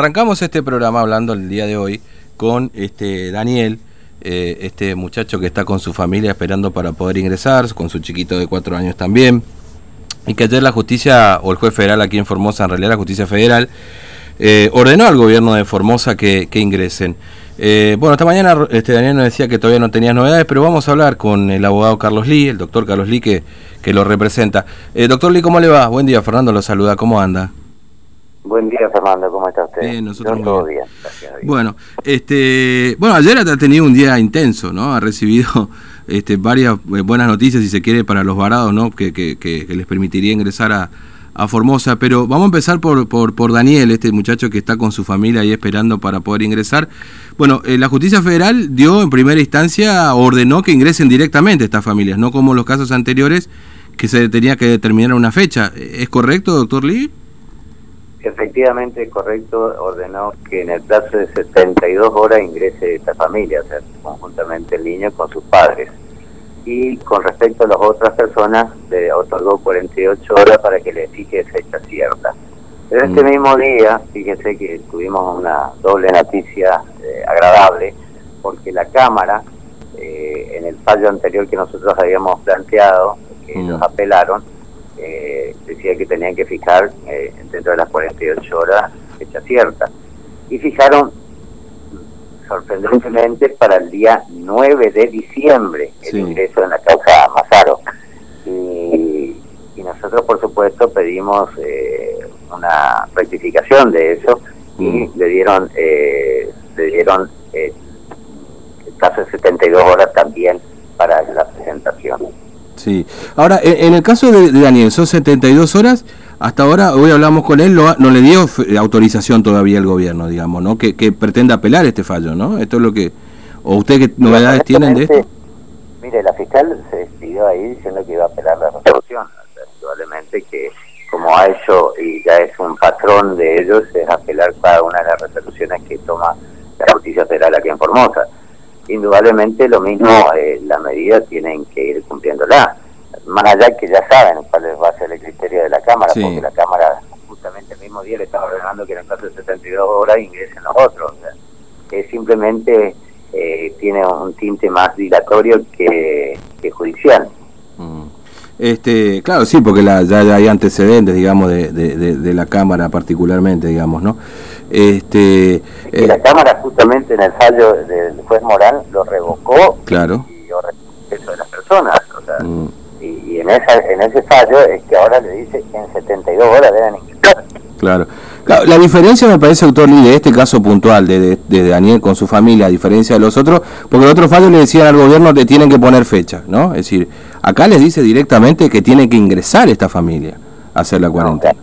Arrancamos este programa hablando el día de hoy con este Daniel, eh, este muchacho que está con su familia esperando para poder ingresar, con su chiquito de cuatro años también, y que ayer la justicia, o el juez federal aquí en Formosa, en realidad la justicia federal, eh, ordenó al gobierno de Formosa que, ingresen. Eh, bueno, esta mañana este Daniel nos decía que todavía no tenía novedades, pero vamos a hablar con el abogado Carlos Lee, el doctor Carlos Lee, que, que lo representa. doctor Lee, ¿cómo le va? Buen día, Fernando lo saluda, ¿cómo anda? Buen día, Fernando, ¿cómo está usted? Bien, nosotros todo bien. Bueno, este, bueno, ayer ha tenido un día intenso, ¿no? Ha recibido este, varias eh, buenas noticias, si se quiere, para los varados, ¿no? Que, que, que, les permitiría ingresar a, a, Formosa. Pero vamos a empezar por, por, por, Daniel, este muchacho que está con su familia ahí esperando para poder ingresar. Bueno, eh, la justicia federal dio en primera instancia, ordenó que ingresen directamente estas familias, no como los casos anteriores que se tenía que determinar una fecha. ¿Es correcto, doctor Lee? Efectivamente, correcto, ordenó que en el plazo de 72 horas ingrese esta familia, o sea, conjuntamente el niño con sus padres. Y con respecto a las otras personas, le otorgó 48 horas para que le fije fecha cierta. Pero este mm. mismo día, fíjense que tuvimos una doble noticia eh, agradable, porque la Cámara, eh, en el fallo anterior que nosotros habíamos planteado, que ellos mm. apelaron, eh, decía que tenían que fijar eh, dentro de las 48 horas fecha cierta. Y fijaron sorprendentemente para el día 9 de diciembre el ingreso en la causa Mazaro. Y, nosotros, por supuesto, pedimos eh, una rectificación de eso y mm. le dieron, eh, le dieron el caso de 72 horas también para la. Sí. Ahora, en el caso de, Daniel, son 72 horas. Hasta ahora, hoy hablamos con él, no le dio autorización todavía el gobierno, digamos, ¿no? Que, que pretende apelar este fallo, ¿no? Esto es lo que... ¿O usted qué novedades tienen de esto? Mire, la fiscal se despidió ahí diciendo que iba a apelar la resolución. Probablemente que, como ha hecho y ya es un patrón de ellos, es apelar cada una de las resoluciones que toma la justicia federal aquí en Formosa indudablemente lo mismo, eh, la medida tienen que ir cumpliéndola. Más allá que ya saben cuál va a ser el criterio de la Cámara, porque la Cámara justamente el mismo día le estaba ordenando que en el plazo de 72 horas ingresen los otros. que simplemente eh, tiene un tinte más dilatorio que, judicial. Mm. Este, claro, sí, porque la, ya, hay antecedentes, digamos, de, de, la Cámara particularmente, digamos, ¿no? Este, y la eh, Cámara justamente en el fallo del juez Morán lo revocó claro. y yo eso de las personas. O sea, mm. En, esa, en ese fallo es que ahora le dice que en 72 horas deben ingresar. Claro. La diferencia me parece, doctor Lee, de este caso puntual de, de, Daniel con su familia, a diferencia de los otros, porque en otros fallos le decían al gobierno que tienen que poner fecha, ¿no? Es decir, acá les dice directamente que tiene que ingresar esta familia a hacer la cuarentena.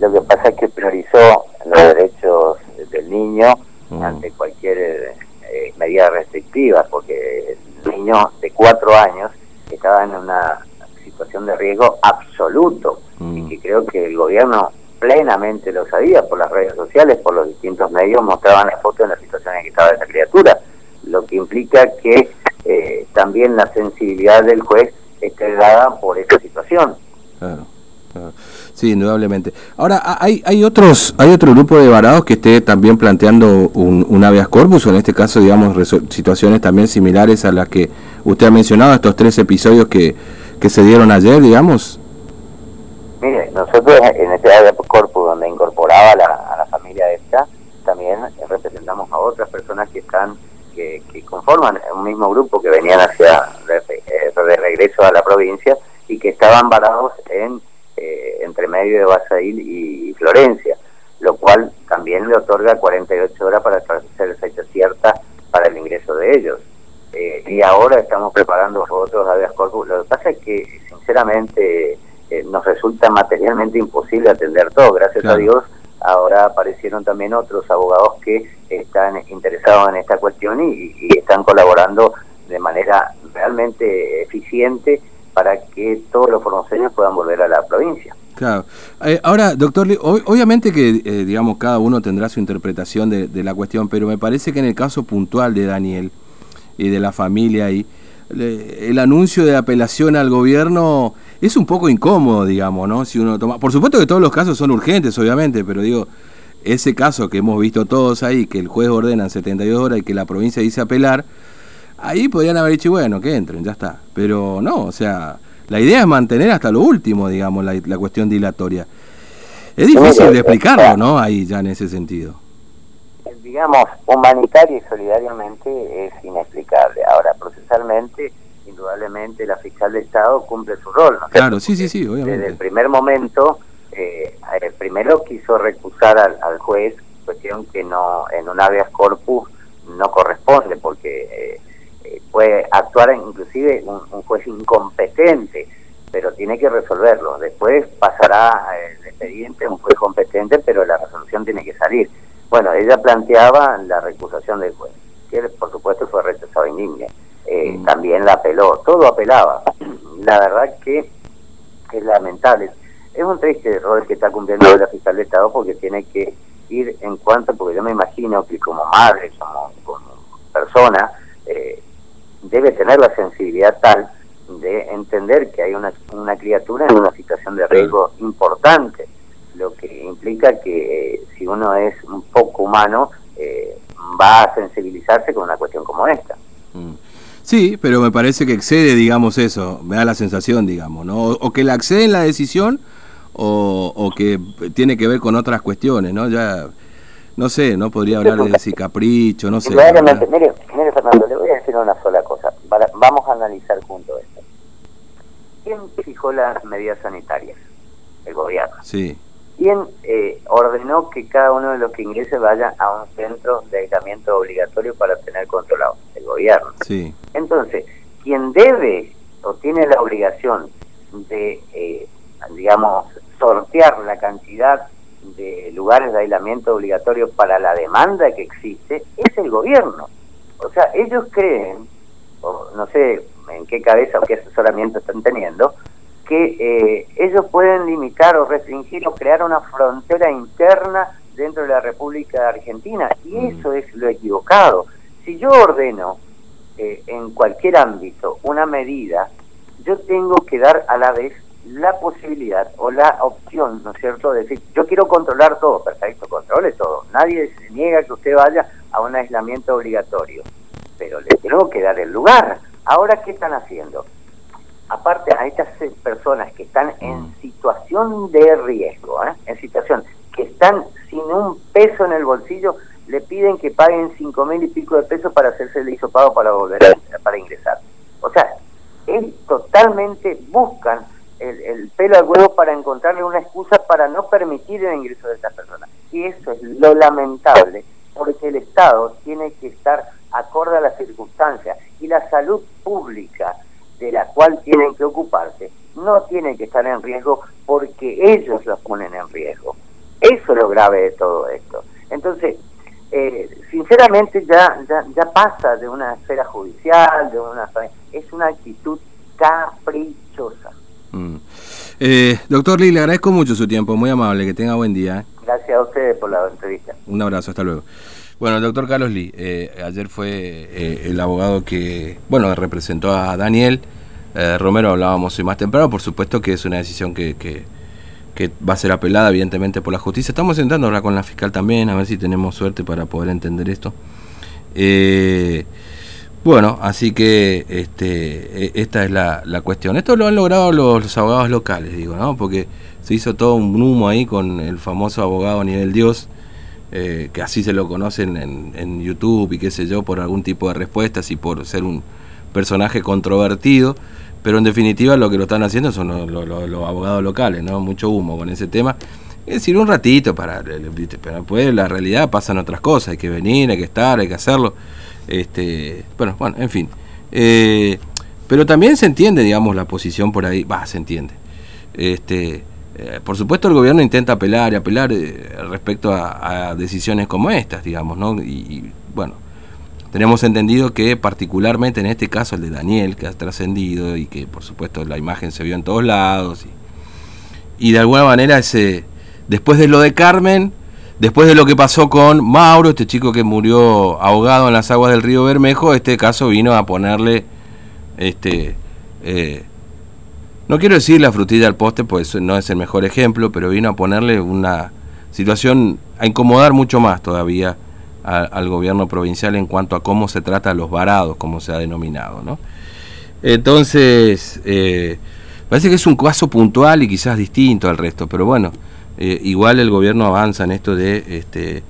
lo que pasa es que priorizó los derechos del niño mm. ante cualquier eh, medida restrictiva, porque el niño de cuatro años estaba en una situación de riesgo absoluto y mm. que creo que el gobierno plenamente lo sabía por las redes sociales, por los distintos medios, mostraban la foto en la situación en que estaba esa criatura, lo que implica que eh, también la sensibilidad del juez esté dada por esa situación. Claro. Sí, indudablemente. Ahora, hay, hay otros hay otro grupo de varados que esté también planteando un, un habeas corpus, o en este caso, digamos, situaciones también similares a las que usted ha mencionado, estos tres episodios que, que se dieron ayer, digamos. Mire, nosotros en este corpus donde incorporaba a la familia esta, también representamos a otras personas que están que, conforman un mismo grupo que venían hacia eh, de, regreso a la provincia y que estaban varados en eh, entre medio de Basail y, Florencia, lo cual también le otorga 48 horas para hacer fecha cierta para el ingreso de ellos. Eh, y ahora estamos preparando otros habeas corpus. Lo que pasa es que, sinceramente, eh, nos resulta materialmente imposible atender todo. Gracias a Dios, ahora aparecieron también otros abogados que están interesados en esta cuestión y, están colaborando de manera realmente eficiente para que todos los formoseños puedan volver a la provincia. Claro. Eh, ahora, doctor, obviamente que, eh, digamos, cada uno tendrá su interpretación de, de, la cuestión, pero me parece que en el caso puntual de Daniel y de la familia ahí, el anuncio de apelación al gobierno es un poco incómodo, digamos, ¿no? Si uno toma, por supuesto que todos los casos son urgentes, obviamente, pero digo, ese caso que hemos visto todos ahí, que el juez ordena en 72 horas y que la provincia dice apelar, ahí podrían haber dicho, bueno, que entren, ya está. Pero no, o sea, la idea es mantener hasta lo último, digamos, la, la cuestión dilatoria. Es difícil de explicarlo, ¿no? Ahí ya en ese sentido. Digamos, humanitaria y solidariamente es inexplicable. Ahora, procesalmente, indudablemente la fiscal de Estado cumple su rol. ¿no? Claro, sí, sí, sí, obviamente. Desde el primer momento, eh, primero quiso recusar al, al, juez, cuestión que no en un habeas corpus no corresponde, porque eh, eh, puede actuar inclusive un, un, juez incompetente, pero tiene que resolverlo. Después pasará el expediente a un juez competente, pero la resolución tiene que salir. Bueno, ella planteaba la recusación del juez, que por supuesto fue rechazado en línea. Eh, mm. También la apeló, todo apelaba. La verdad que es lamentable. Es un triste error que está cumpliendo la fiscal de Estado porque tiene que ir en cuanto, porque yo me imagino que como madre, como, como persona, eh, debe tener la sensibilidad tal de entender que hay una, una criatura en una situación de riesgo importante, lo que implica que eh, si uno es un poco humano, eh, va a sensibilizarse con una cuestión como esta. Mm. Sí, pero me parece que excede, digamos, eso, me da la sensación, digamos, ¿no? O, o que la excede en la decisión o, o, que tiene que ver con otras cuestiones, ¿no? Ya, no sé, no podría hablar de decir capricho, no sé. Mire, mire, Fernando, le voy a decir una sola cosa. Vamos a analizar junto esto. ¿Quién fijó las medidas sanitarias? El gobierno. Sí. ¿Quién eh, ordenó que cada uno de los que ingrese vaya a un centro de aislamiento obligatorio para tener controlado? El gobierno. Sí. Entonces, quien debe o tiene la obligación de, eh, digamos, sortear la cantidad de lugares de aislamiento obligatorio para la demanda que existe es el gobierno. O sea, ellos creen, o no sé en qué cabeza o qué asesoramiento están teniendo, que eh, ellos pueden limitar o restringir o crear una frontera interna dentro de la República Argentina. Y mm. eso es lo equivocado. Si yo ordeno eh, en cualquier ámbito una medida, yo tengo que dar a la vez la posibilidad o la opción, ¿no es cierto?, de decir, yo quiero controlar todo, perfecto, controle todo. Nadie se niega que usted vaya a un aislamiento obligatorio, pero le tengo que dar el lugar. Ahora, ¿qué están haciendo? Aparte a estas personas que están en mm. situación de riesgo, ¿eh? en situación que están sin un peso en el bolsillo, le piden que paguen cinco mil y pico de pesos para hacerse el hisopado para volver a, para ingresar. O sea, es totalmente buscan el, el, pelo al huevo para encontrarle una excusa para no permitir el ingreso de estas personas. Y eso es lo lamentable, porque el Estado tiene que estar acorde a las circunstancias y la salud pública de la cual tienen que ocuparse no tiene que estar en riesgo porque ellos los ponen en riesgo. Eso es lo grave de todo esto. Entonces, eh, sinceramente ya, ya, ya pasa de una esfera judicial, de una es una actitud caprichosa. Mm. Eh, doctor Lee, le agradezco mucho su tiempo, muy amable, que tenga buen día. ¿eh? Gracias a ustedes por la entrevista. Un abrazo, hasta luego. Bueno, el doctor Carlos Lee, eh, ayer fue eh, el abogado que, bueno, representó a Daniel. Eh, Romero hablábamos hoy más temprano, por supuesto que es una decisión que, va a ser apelada evidentemente por la justicia. Estamos intentando hablar con la fiscal también, a ver si tenemos suerte para poder entender esto. Eh, bueno, así que este, e, esta es la, cuestión. Esto lo han logrado los, abogados locales, digo, ¿no? Porque se hizo todo un humo ahí con el famoso abogado nivel Dios, eh, que así se lo conocen en, en, YouTube y qué sé yo, por algún tipo de respuestas y por ser un personaje controvertido. Pero en definitiva lo que lo están haciendo son los, los, abogados locales, ¿no? Mucho humo con ese tema. Es decir, un ratito para... Pero después la realidad pasan otras cosas, hay que venir, hay que estar, hay que hacerlo. Este, bueno, bueno, en fin. Eh, pero también se entiende, digamos, la posición por ahí, va, se entiende. Este, eh, por supuesto el gobierno intenta apelar y apelar eh, respecto a, decisiones como estas, digamos, ¿no? Y, bueno, tenemos entendido que particularmente en este caso el de Daniel, que ha trascendido y que por supuesto la imagen se vio en todos lados, y, y de alguna manera ese, después de lo de Carmen, Después de lo que pasó con Mauro, este chico que murió ahogado en las aguas del río Bermejo, este caso vino a ponerle, este, eh, no quiero decir la frutilla al poste, pues no es el mejor ejemplo, pero vino a ponerle una situación a incomodar mucho más todavía al gobierno provincial en cuanto a cómo se trata a los varados, como se ha denominado. ¿no? Entonces, eh, parece que es un caso puntual y quizás distinto al resto, pero bueno, eh, igual el gobierno avanza en esto de este,